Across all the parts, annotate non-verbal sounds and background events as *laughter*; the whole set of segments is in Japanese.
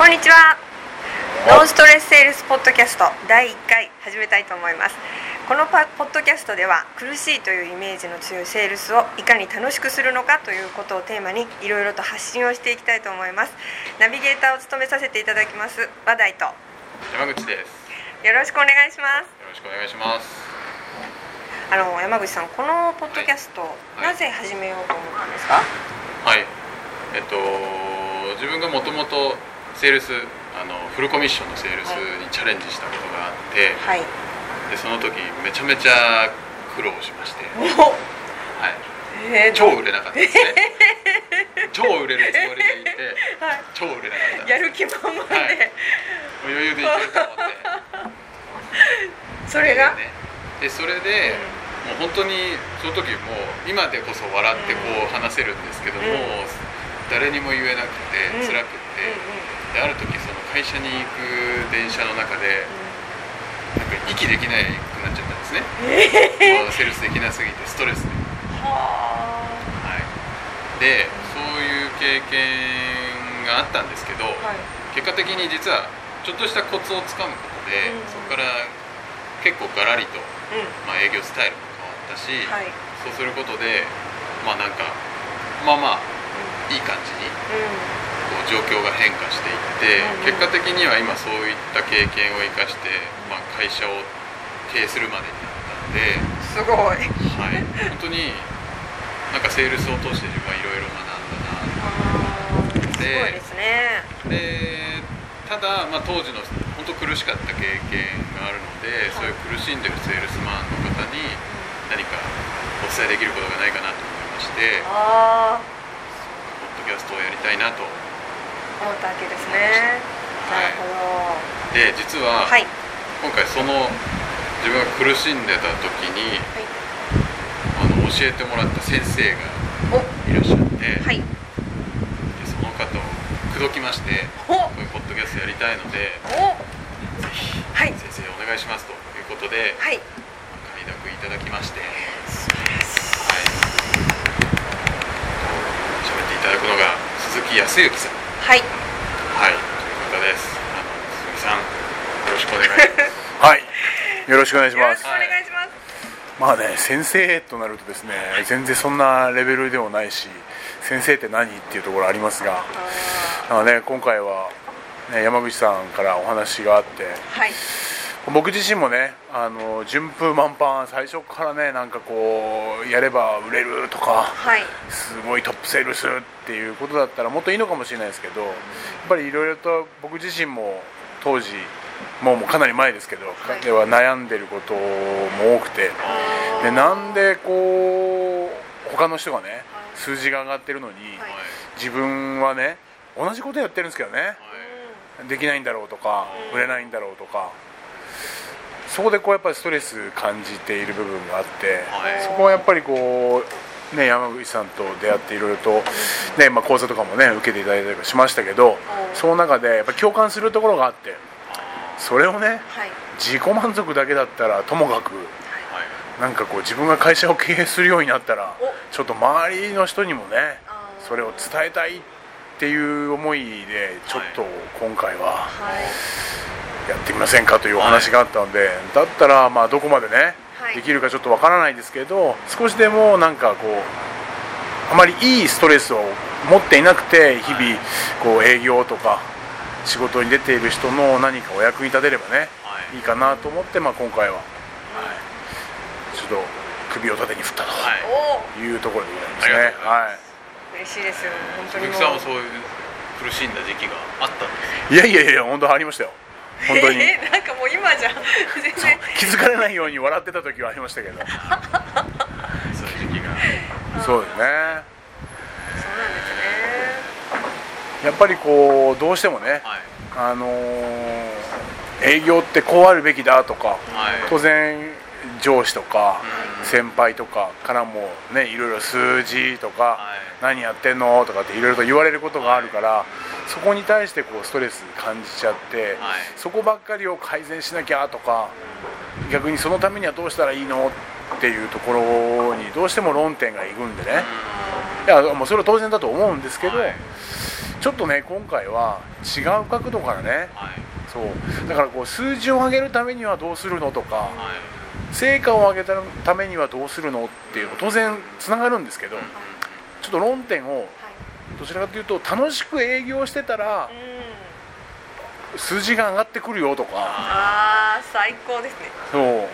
こんにちは。ノンストレスセールスポッドキャスト第1回始めたいと思います。このパポッドキャストでは苦しいというイメージの強いセールスをいかに楽しくするのかということをテーマにいろいろと発信をしていきたいと思います。ナビゲーターを務めさせていただきます話題と。よ山口です。ろしくお願いします。よろしくお願いします。あの山口さんこのポッドキャスト、い。なぜ始めようと思ったんですか？はい。えっと自分がもともとセールスあのフルコミッションのセールスにチャレンジしたことがあって、はい。でその時めちゃめちゃ苦労しまして、おはい、えー、超売れなかったですね。*laughs* 超売れるつもりでいてはい。超売れなかったやる気満々で、はい。余裕でいけると思って。それが、ね、でそれで、もう本当にその時もう今でこそ笑ってこう話せるんですけども、うん誰にも言えなくてうん。辛くて、である時その会社に行く電車の中でなんか息できないくなっちゃったんですね、もうセールスできなすぎてストレスで、ははい、でそういう経験があったんですけど、あはい。結果的に実はちょっとしたコツをつかむことで、うんそこから結構ガラリと、うまあ、営業スタイルも変わったし、んはい。そうすることでまあなんかまあまあいい感じにこう状況が変化していって、うん。結果的には今そういった経験を生かして、まあ、会社を経営するまでになったんで、うんすごい。はい、本当になんかセールスを通して自分はいろいろ学んだなあーすごいですね。でただ、まあ、当時の本当苦しかった経験があるので、い。そういう苦しんでるセールスマンの方に何かお伝えできることがないかなと思いましてキャストをやりたいなと。思ったわけですね。なるほど。で実は、はい。今回その自分が苦しんでた時にあの教えてもらった先生がお。いらっしゃって、はい。でその方を口説きましてお。こういうポッドキャストやりたいのでお。ぜひはい。先生お願いしますということで、はい。快諾いただきまして、はい、素晴らしい喋っていただくのが鈴木康之さん。はい。はい。という方です。あの鈴木さんよろしくお願いします。*laughs* はい、よろしくお願いします。よろしくお。願いします。まあね、先生となるとですね、全然そんなレベルでもないし、先生って何っていうところありますが、あなんかね、今回は、ね、山口さんからお話があって、ーはい僕自身もね、あの順風満帆、最初からね、なんかこう、やれば売れるとか、はい。すごいトップセールスっていうことだったらもっといいのかもしれないですけどやっぱりいろいろと僕自身も当時もうもうかなり前ですけど、い。では悩んでることも多くてでなんでこう他の人がね数字が上がってるのに、はい。自分はね同じことやってるんですけどね。はいできないんだろうとかうん。売れないんだろうとかそこでこうやっぱりストレス感じている部分があって。はい。そこはやっぱりこう、ね、山口さんと出会っていろいろと、ねまあ、講座とかもね受けていただいたりしましたけどその中でやっぱ共感するところがあってそれをねはい。自己満足だけだったらともかくはい。なんかこう自分が会社を経営するようになったらお。ちょっと周りの人にもねそれを伝えたいっていう思いでちょっと今回ははいやってみませんかというお話があったのでだったらまあどこまでねはい。できるかちょっとわからないですけど少しでもなんかこうあまりいいストレスを持っていなくて日々こう営業とか仕事に出ている人の何かお役に立てればねはい。いいかなと思って、まあ、今回はちょっと首を縦に振ったはい。おというところでございますね。ありがとうございは嬉しいですよ。本当に鈴も木さんもそういう苦しんだ時期があったんですいいやいやいや本当ありましたよ本当に。え *laughs* ーなんかもう今じゃ全然。気づかれないように笑ってた時はありましたけど。そういう時期が。そうですね。そうなんですやっぱりこうどうしてもねはい。あのー営業ってこうあるべきだとかはい。当然上司とかうん。先輩とかからもねいろいろ数字とかはい。何やってんのとかっていろいろと言われることがあるからそこに対してこうストレス感じちゃってはい。そこばっかりを改善しなきゃとか逆にそのためにはどうしたらいいのっていうところにどうしても論点がいくんでね。いやもうそれは当然だと思うんですけど、はい。ちょっとね今回は違う角度からねはい。そう。だからこう数字を上げるためにはどうするのとかはい。成果を上げたためにはどうするのっていうの当然つながるんですけどうんちょっと論点をはいどちらかというと楽しく営業してたらうん数字が上がってくるよとか。ああ最高ですね。そう。いいですね。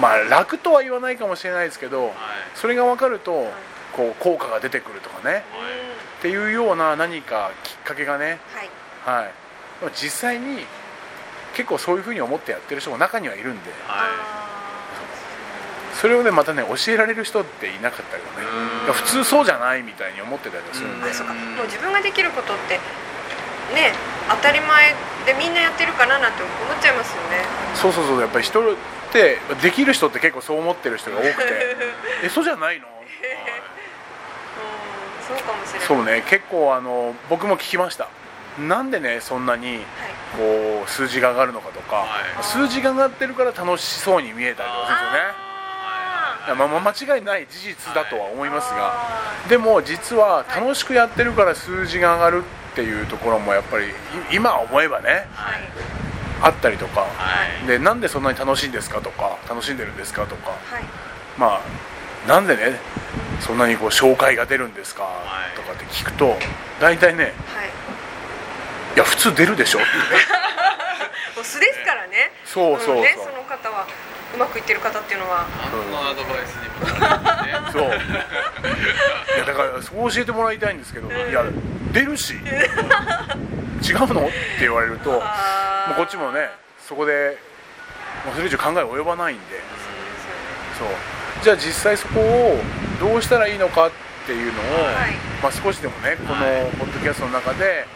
まあ楽とは言わないかもしれないですけどはい。それが分かるとこう効果が出てくるとかね。はいっていうような何かきっかけがね。はい。はい。実際に結構そういうふうに思ってやってる人も中にはいるんで。はそれをねまたね教えられる人っていなかっ普通そうじゃないみたいに思ってたりもするんで。あそうか。もう自分ができることってね当たり前でみんなやってるかななんて思っちゃいますよね。そうそうそう。やっぱり人ってできる人って結構そう思ってる人が多くて。*laughs* えそうじゃないの？いうん。そうかもしれない。そうね結構あの僕も聞きました。なんでねそんなにはい。こう数字が上がるのかとか、はい。数字が上がってるから楽しそうに見えたりとかするんですよねまあ、まあ間違いない事実だとは思いますが、あでも実は楽しくやってるから数字が上がるっていうところもやっぱりい今思えばねーはい。あったりとかはい。でなんでそんなに楽しいんですかとか楽しんでるんですかとかはい。まあなんでねそんなにこう紹介が出るんですかい。とかって聞くと大体ねはい。いや普通出るでしょって *laughs* もう素ですからね。そうそうそう、んね、その方はうまくいってる方っていうのは。何のアドバイスにもなるんですね。そう。いやだからそう教えてもらいたいんですけど、いや出るし。違うの？って言われるともうこっちもねそこでもうそれ以上考え及ばないんで。そうじゃあ実際そこをどうしたらいいのかっていうのを、はい。まあ、少しでもねこのはい。ポッドキャストの中で、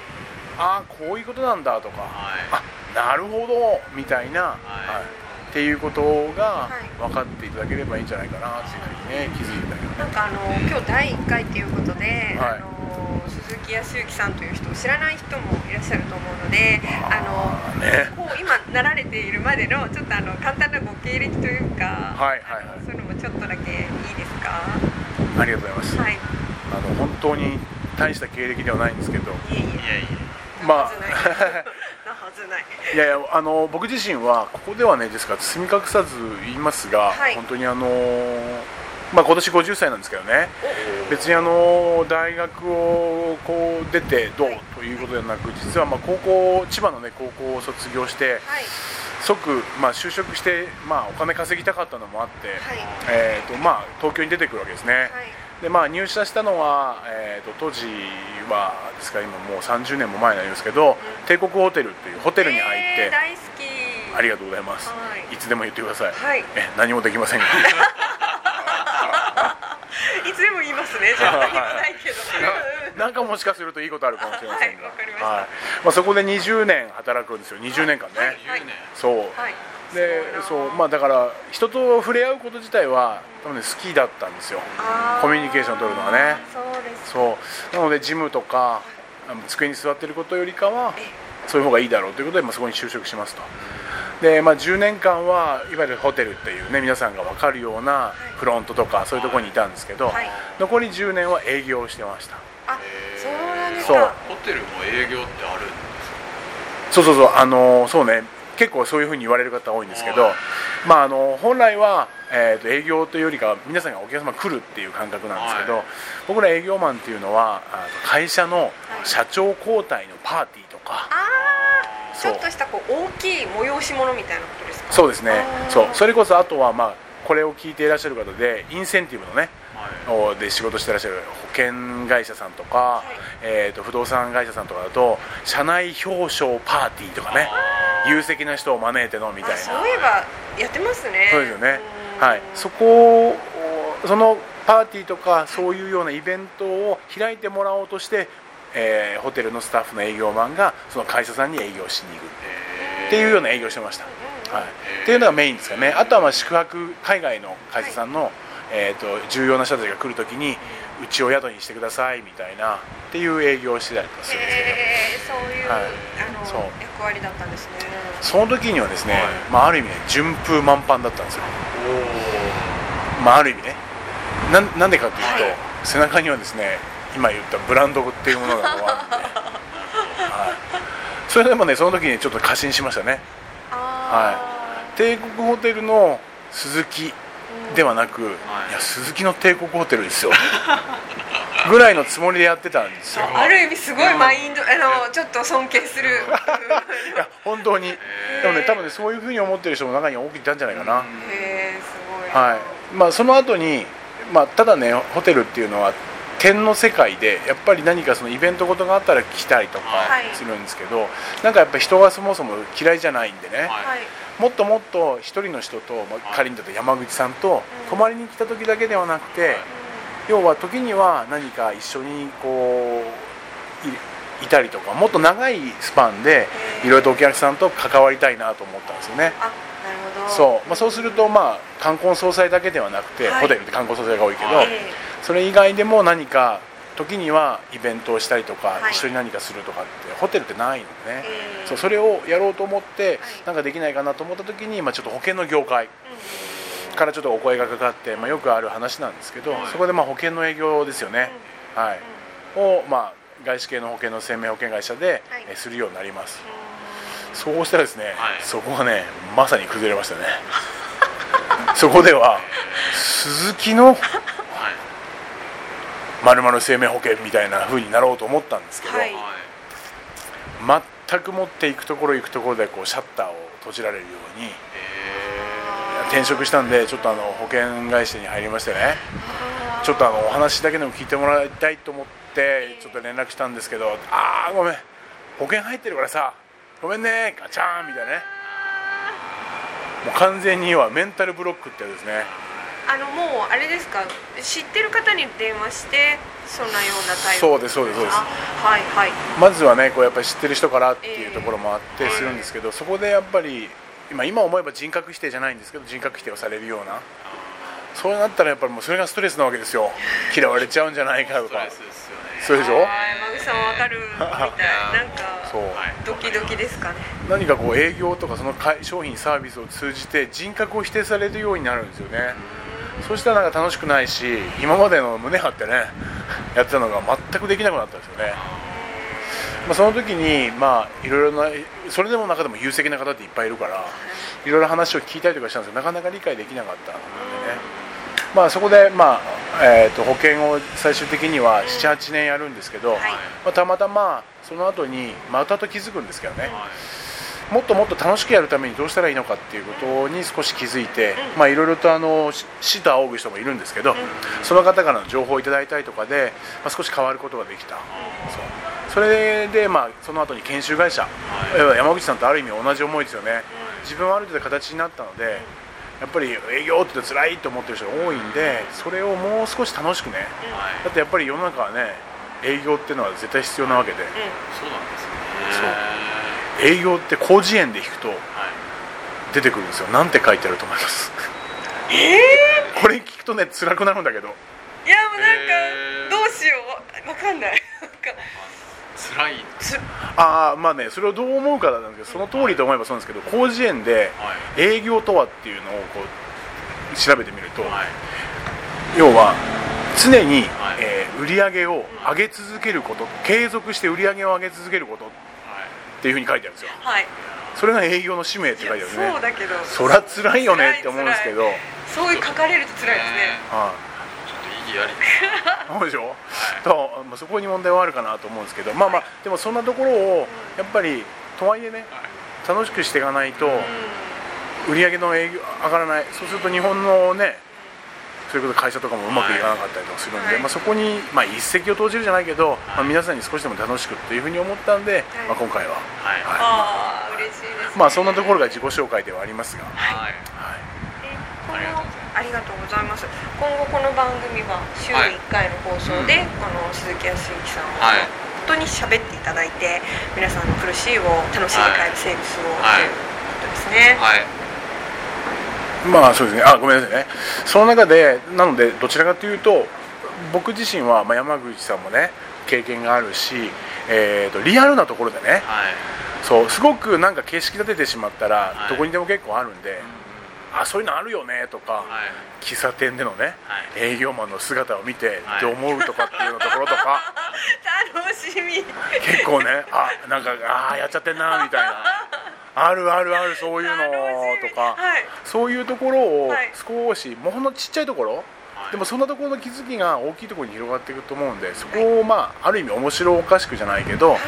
ああこういうことなんだとか、はあなるほどみたいな、はいっていうことがはい。分かっていただければいいんじゃないかなっていうふうにね気づいたけどね。なんかあの今日第1回ということで、はい。あの鈴木康之さんという人を知らない人もいらっしゃると思うのであのこう今なられているまでのちょっとあの簡単なご経歴というか、はいはいはい。そういうのもちょっとだけいいですか？ありがとうございます、はい。いあの本当に大した経歴ではないんですけど。えいえ。いやいまあい。やいやあの僕自身はここではねですから包み隠さず言いますが、はい。本当にあのまあ今年50歳なんですけどね。別にあの大学をこう出てどう？ということではなく実はまあ高校千葉のね高校を卒業してはい。即まあ就職してまあお金稼ぎたかったのもあって、はい。えーとまあ東京に出てくるわけですね、はいでまあ入社したのは、えー、と当時はですから今もう30年も前になりますけど、帝国ホテルっていうホテルに入って、えー大好き。ありがとうございます、はい。い、つでも言ってください、はい。え何もできませんが *laughs* いつでも言いますね。じゃあ何もないけど。なんかもしかするといいことあるかもしれませんが、はいまはい。まあ、そこで20年働くんですよ。20年間ね、はい。10年そう。はいでそうまあだから人と触れ合うこと自体は多分ね好きだったんですよ。コミュニケーション取るのがね。そうです。そう。なのでジムとかあの机に座ってることよりかはえそういう方がいいだろうということで、まあ、そこに就職しますと。で、まあ、10年間はいわゆるホテルっていうね皆さんが分かるようなフロントとかそういうところにいたんですけど、はい。残り10年は営業をしてました。あそうなんですそう。かホテルも営業ってあるんですそうそうそう。あのそうね結構そういうふうに言われる方多いんですけどはい、まあ、あの本来は、えーと営業というよりかは皆さんがお客様来るっていう感覚なんですけど、はい。僕ら営業マンっていうのは会社のい。社長交代のパーティーとか、ああちょっとしたこう大きい催し物みたいなことですか？そうですね。そう。それこそあとは、まあ、これを聞いていらっしゃる方でインセンティブのねはい。おで仕事してらっしゃる保険会社さんとか、い。えー、と不動産会社さんとかだと社内表彰パーティーとかね有責な人を招いてのみたいな。あそういえばやってますね。そうですよね。うん。はい。そこをそのパーティーとかそういうようなイベントを開いてもらおうとして、えーホテルのスタッフの営業マンがその会社さんに営業しに行くっていうような営業をしてました、はい、っていうのがメインですかね。あとはまあ宿泊海外の会社さんの、えー、と重要な人たちが来るときにうちを宿にしてくださいみたいなっていう営業をしてたりとかするんですけど。そういう、はい。あのそう役割だったんですね。その時にはですね、はい。まあ、ある意味ね順風満帆だったんですよ、おまあ、ある意味ね。なんなんでかというと、はい。背中にはですね今言ったブランドっていうものがあるんで、*laughs* はい、それでもねその時にちょっと過信しましたね。あ帝国ホテルの鈴木ではなく、い、はいや鈴木の帝国ホテルですよ *laughs* ぐらいのつもりでやってたんですよ。ーある意味すごいマインドあのちょっと尊敬する。*laughs* いや本当に。でもね多分ねそういうふうに思ってる人も中に多くいたんじゃないかな、へえすごい。はい。まあ、その後にまあただねホテルっていうのは点の世界でやっぱり何かそのイベントごとがあったら来たりとかはい。するんですけど、なんかやっぱ人がそもそも嫌いじゃないんでね、はい。はい。もっともっと一人の人と、まあ、仮にだと山口さんと泊まりに来た時だけではなくて、要は時には何か一緒にこういいたりとかもっと長いスパンでいろいろとお客さんと関わりたいなと思ったんですよね。そう。まあ、そうすると、まあ、冠婚葬祭だけではなくて、はい。ホテルって冠婚葬祭が多いけど、はい。えそれ以外でも何か時にはイベントをしたりとか、はい。一緒に何かするとかってホテルってないのでね、ええそうそれをやろうと思って、い。なんかできないかなと思った時に、まあ、ちょっと保険の業界。うんからちょっとお声がかかって、まあ、よくある話なんですけど、はい。そこでまあ保険の営業ですよね、はい。を、まあ、外資系の保険の生命保険会社で、はするようになります。そうしたらですね、はい。そこがねまさに崩れましたね。*laughs* そこでは鈴木のはい。まるまる生命保険みたいな風になろうと思ったんですけど、はい。はい全く持っていくところ行くところでこうシャッターを閉じられるようにへ転職したんでちょっとあの保険会社に入りましてね。ちょっとあのお話だけでも聞いてもらいたいと思ってちょっと連絡したんですけど「ああごめん。保険入ってるからさごめんね。ガチャーン」みたいなね。もう完全にはメンタルブロックってやつですね。あのもうあれですか？知ってる方に電話してそんなような対応そうですそうですそうです。あはいはい。まずはねこうやっぱり知ってる人からっていうええところもあってするんですけど、そこでやっぱり今今思えば人格否定じゃないんですけど人格否定をされるような。そうなったらやっぱりもうそれがストレスなわけですよ。嫌われちゃうんじゃないかとか。そうでしょ？山口さんわかるみたい。なんか *laughs* そう。はいドキドキですかね。何かこう営業とかそのか商品サービスを通じて人格を否定されるようになるんですよね。そうしたらなんか楽しくないし今までの胸張ってねやってたのが全くできなくなったんですよね、まあ、その時にまあいろいろなそれでも中でも優勢な方っていっぱいいるからいろいろ話を聞いたりとかしたんですけどなかなか理解できなかったのでね。まあそこでまあ、えー、と保険を最終的には78年やるんですけど、はい。まあ、たまたまその後にまたと気づくんですけどね、はいもっともっと楽しくやるためにどうしたらいいのかっていうことに少し気づいて、まあいろいろとあのし死と仰ぐ人もいるんですけど、その方からの情報をいただいたりとかで、まあ、少し変わることができた、そうそれでまあその後に研修会社、要は山口さんとある意味同じ思いですよね、自分はある程度形になったのでやっぱり営業って言うと辛いと思ってる人が多いんでそれをもう少し楽しくねはい。だってやっぱり世の中はね営業っていうのは絶対必要なわけで、そうなんですね。営業って広辞苑で引くとはい。出てくるんですよ。なんて書いてあると思います？これ聞くとね辛くなるんだけど。いやもうなんえー。かどうしよう。わかんない。なんか辛い。つああまあねそれをどう思うかなんですけどその通りと思えばそうなんですけど広辞苑ではい。営業とはっていうのをこう調べてみると、はい。要は常に、はい。えー売り上げを上げ続けること継続して売り上げを上げ続けることっていうふうに書いてあるんですよ。はい。それが営業の使命って書いてあるね。そうだけど。そりゃ辛いよねって思うんですけど、そういう書かれると辛いですね。はちょっと意義あり。*laughs* そうでしょ、だからまあそこに問題はあるかなと思うんですけどまあまあでもそんなところをやっぱりとはいえね楽しくしていかないと売り上げの営業上がらない。そうすると日本のねそういうこと会社とかもうまくいかなかったりとかするんで、はい。まあ、そこに、まあ、一石を投じるじゃないけど、まあ、皆さんに少しでも楽しくっていうふうに思ったんで、まあ、今回は、はい。はい。ああ嬉しいですまあそんなところが自己紹介ではありますが、はい。今後ありがとうございますありがとうございます。今後この番組は週はい。1回の放送で、あの鈴木康之さんを、はい。本当に喋っていただいて皆さんの苦しいを楽しんで帰るセールスを、はい。ということですね、はい。まあそうですね。あごめんなさいね。その中でなのでどちらかというと僕自身は、まあ、山口さんもね経験があるし、えー、とリアルなところでねはい。そうすごくなんか形式立ててしまったら、はい。どこにでも結構あるんで、あそういうのあるよねとか、はい。喫茶店でのね、はい。営業マンの姿を見てはい。って思うとかっていうところとか。*laughs* 楽しみ。結構ねあなんかあーやっちゃってんなみたいな。*laughs* あるあるあるそういうのとか、はい。そういうところをはい。少し、もうほんのちっちゃいところ、はい。でもそんなところの気づきが大きいところに広がっていくと思うんでそこをまあある意味面白おかしくじゃないけど、はい。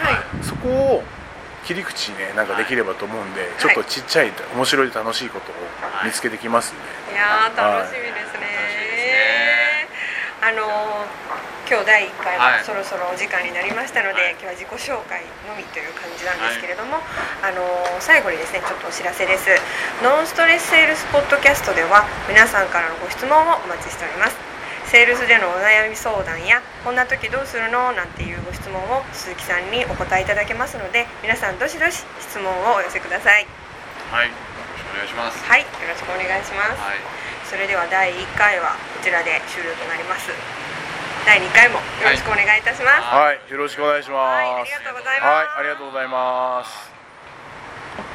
そこを切り口にねなんかできればと思うんで、ちょっとちっちゃい面白い楽しいことを見つけてきますんで、い。やー楽しみですね、楽しみですねあのー今日第1回ははい。そろそろお時間になりましたので、はい。今日は自己紹介のみという感じなんですけれども、あのー最後にですねちょっとお知らせです。ノンストレスセールスポッドキャストでは皆さんからのご質問をお待ちしておりますセールスでのお悩み相談やこんな時どうするの？なんていうご質問を鈴木さんにお答えいただけますので皆さんどしどし質問をお寄せください。はい、よろしくお願いします。はいよろしくお願いします、はい。それでは第1回はこちらで終了となります。第2回もよろしくお願いいたします、はいよろしくお願いします。はいありがとうございます。はいありがとうございます